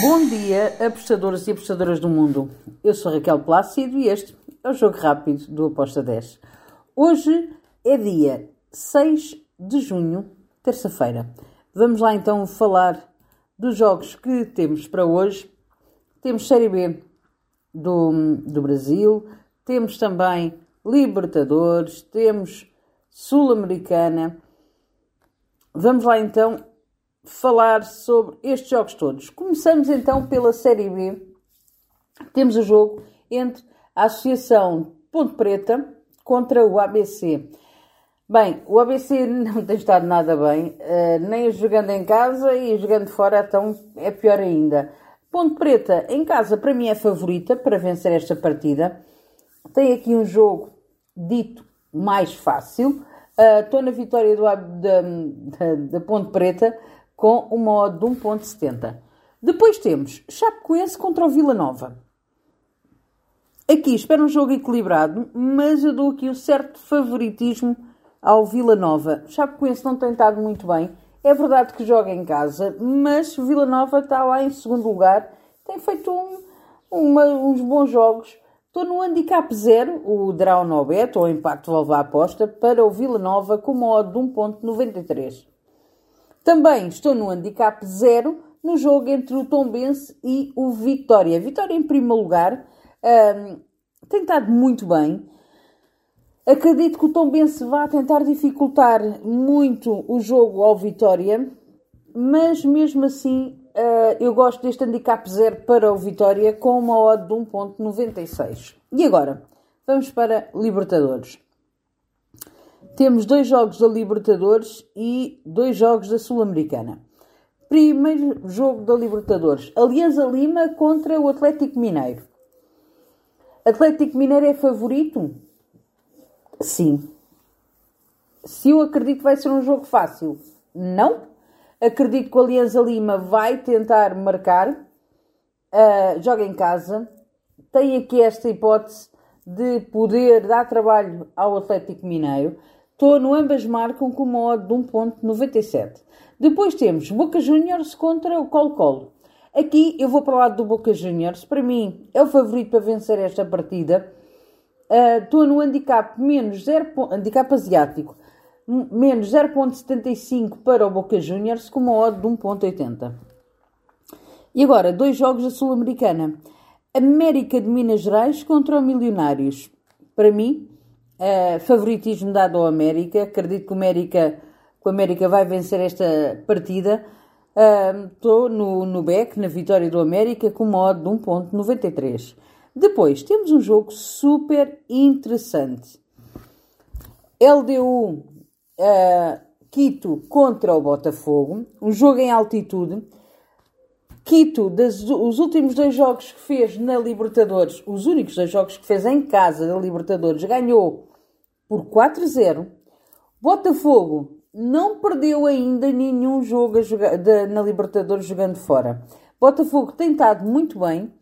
Bom dia, apostadores e apostadoras do mundo. Eu sou Raquel Plácido e este é o Jogo Rápido do Aposta 10. Hoje é dia 6 de junho, terça-feira. Vamos lá então falar dos jogos que temos para hoje. Temos Série B do, do Brasil, temos também Libertadores, temos Sul-Americana. Vamos lá então falar sobre estes jogos todos. Começamos então pela Série B. Temos o jogo entre a Associação Ponte Preta contra o ABC. Bem, o ABC não tem estado nada bem, uh, nem jogando em casa e jogando fora, então é pior ainda. Ponte Preta em casa para mim é favorita para vencer esta partida. Tem aqui um jogo dito mais fácil. Estou uh, na vitória do, da Ponte Preta com uma odd de 1.70. Depois temos Chapecoense contra o Vila Nova. Aqui espero um jogo equilibrado, mas eu dou aqui um certo favoritismo ao Vila Nova. Chapecoense não tem estado muito bem. É verdade que joga em casa, mas o Vila Nova está lá em segundo lugar. Tem feito um, uma, uns bons jogos. Estou no handicap 0, o Draw no bet, ou impacto valva aposta, para o Vila Nova com uma odd de 1.93. Também estou no handicap 0 no jogo entre o Tombense e o Vitória. Vitória em primeiro lugar um, tem estado muito bem. Acredito que o Tombense vá tentar dificultar muito o jogo ao Vitória, mas mesmo assim uh, eu gosto deste handicap 0 para o Vitória com uma odd de 1.96. E agora, vamos para Libertadores temos dois jogos da Libertadores e dois jogos da Sul-Americana. Primeiro jogo da Libertadores: Alianza Lima contra o Atlético Mineiro. Atlético Mineiro é favorito? Sim. Se eu acredito que vai ser um jogo fácil? Não. Acredito que o Alianza Lima vai tentar marcar. Uh, joga em casa. Tem aqui esta hipótese de poder dar trabalho ao Atlético Mineiro. Tono ambas marcam com uma odd de 1.97. Depois temos Boca Juniors contra o Colo-Colo. Aqui eu vou para o lado do Boca Juniors. Para mim é o favorito para vencer esta partida. Estou uh, no handicap menos 0, handicap asiático, menos 0.75 para o Boca Juniors com uma odd de 1.80. E agora, dois jogos da Sul-Americana. América de Minas Gerais contra o Milionários. Para mim, Uh, favoritismo dado ao América. Acredito que o América, que o América vai vencer esta partida. Estou uh, no, no back, na vitória do América, com modo de 1.93. Depois, temos um jogo super interessante. LDU uh, Quito contra o Botafogo. Um jogo em altitude. Quito, das, os últimos dois jogos que fez na Libertadores, os únicos dois jogos que fez em casa da Libertadores, ganhou por 4-0. Botafogo não perdeu ainda nenhum jogo jogar, de, na Libertadores jogando fora. Botafogo tem estado muito bem.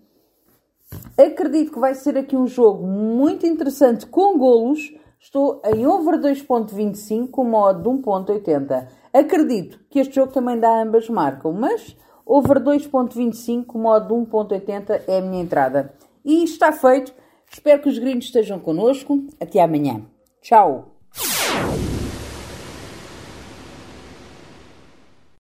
Acredito que vai ser aqui um jogo muito interessante com golos. Estou em over 2.25 com modo de 1.80. Acredito que este jogo também dá ambas marcam, mas over 2.25 modo de 1.80 é a minha entrada. E está feito. Espero que os gringos estejam connosco. Até amanhã. Tchau!